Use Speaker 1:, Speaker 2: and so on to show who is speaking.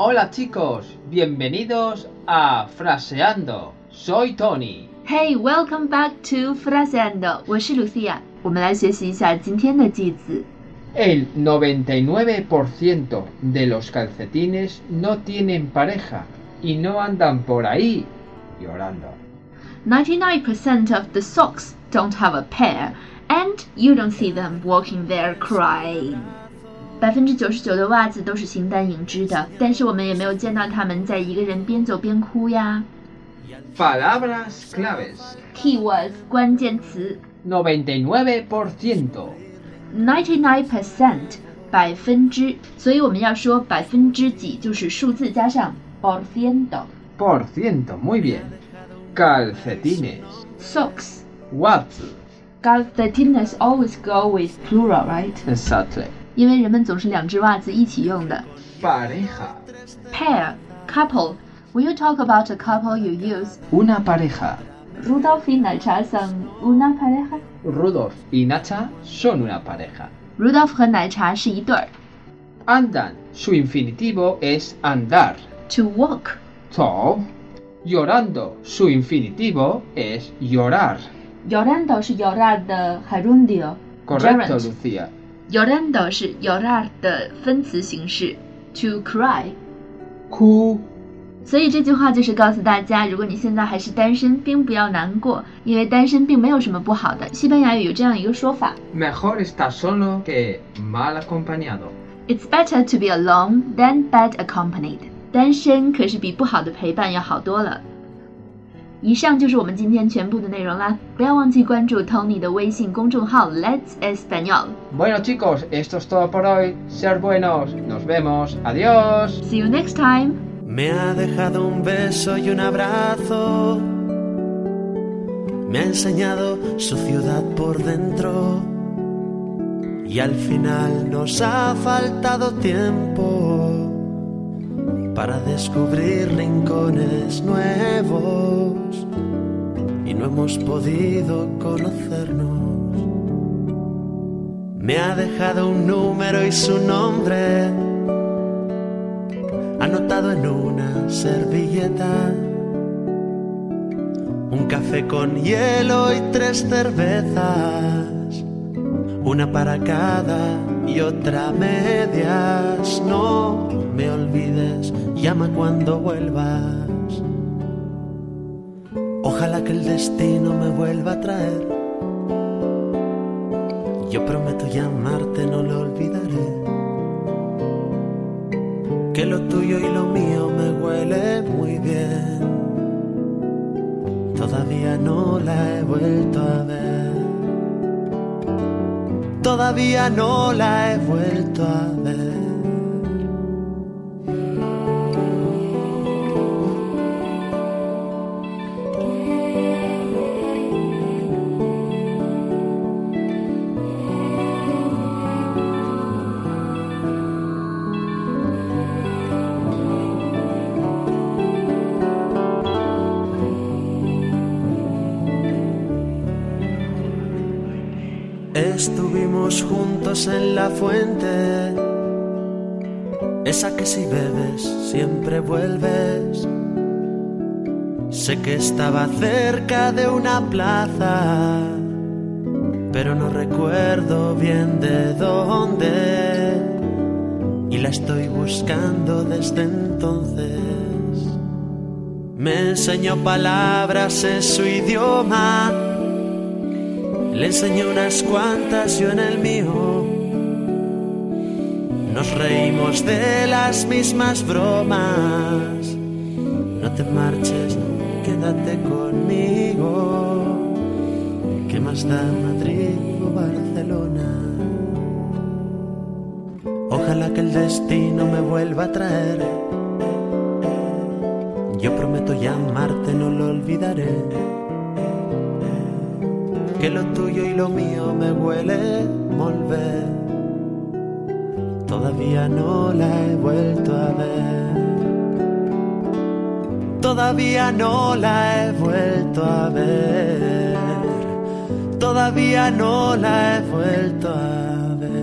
Speaker 1: Hola chicos, bienvenidos a Fraseando. Soy Tony.
Speaker 2: Hey, welcome back to Fraseando。我是 Lucia。我们来学习一下今天的句子。
Speaker 1: El 99% de los calcetines no tienen pareja y no andan por ahí llorando.
Speaker 2: 99% of the socks don't have a pair, and you don't see them walking there crying. 百分之九十九的袜子都是形单影只的，但是我们也没有见到他们在一个人边走边哭呀。
Speaker 1: Palabras claves.
Speaker 2: Keywords 关键词
Speaker 1: 99%.
Speaker 2: ninety-nine percent 百分之，所以我们要说百分之几，就是数字加上 por ciento。
Speaker 1: Por ciento, muy bien. Calcetines.
Speaker 2: Socks
Speaker 1: Watts.
Speaker 2: calcetines always go with plural, right?
Speaker 1: Exactly.
Speaker 2: 因为人们总是两只袜子一起用的。
Speaker 1: Pareja.
Speaker 2: Pair couple When you talk about a couple, you use
Speaker 1: Una pareja.
Speaker 2: Rudolf y Nacha son una pareja.
Speaker 1: Rudolf y Nacha son una pareja.
Speaker 2: Rudolf 和奶茶是一对儿。
Speaker 1: Andan. Su infinitivo es andar.
Speaker 2: To walk
Speaker 1: So, llorando. Su infinitivo es llorar.
Speaker 2: llorando 是 llorar 的 gerundio
Speaker 1: Correcto,
Speaker 2: gerund
Speaker 1: Lucía.
Speaker 2: Llorando 是 llorar 的分词形式。To cry，
Speaker 1: 哭
Speaker 2: 所以这句话就是告诉大家，如果你现在还是单身，并不要难过，因为单身并没有什么不好的。西班牙语有这样一个说法
Speaker 1: Mejor estar solo que mal
Speaker 2: acompañado.：It's better to be alone than bad accompanied。单身可是比不好的陪伴要好多了。以上就是我们今天全部的内容啦，不要忘记关注 Tony 的微信公众号 Let's Español。
Speaker 1: Bueno chicos, esto es todo por hoy. Ser buenos. Nos vemos. Adiós.
Speaker 2: See you next time.
Speaker 3: Me ha dejado un beso y un abrazo. Me ha enseñado su ciudad por dentro. Y al final nos ha faltado tiempo para descubrir rincones nuevos. y no hemos podido conocernos. Me ha dejado un número y su nombre anotado en una servilleta. Un café con hielo y tres cervezas, una para cada y otra medias. No me olvides, llama cuando vuelvas. Ojalá que el destino me vuelva a traer. Yo prometo llamarte, no lo olvidaré que lo tuyo y lo mío me huele muy bien. Todavía no la he vuelto a ver. Todavía no la he vuelto a ver. Estuvimos juntos en la fuente, esa que si bebes siempre vuelves. Sé que estaba cerca de una plaza, pero no recuerdo bien de dónde. Y la estoy buscando desde entonces. Me enseñó palabras en su idioma. Le enseñé unas cuantas yo en el mío. Nos reímos de las mismas bromas. No te marches, quédate conmigo. ¿Qué más da Madrid o Barcelona? Ojalá que el destino me vuelva a traer. Yo prometo llamarte, no lo olvidaré que lo tuyo y lo mío me huele volver. Todavía no la he vuelto a ver. Todavía no la he vuelto a ver. Todavía no la he vuelto a ver.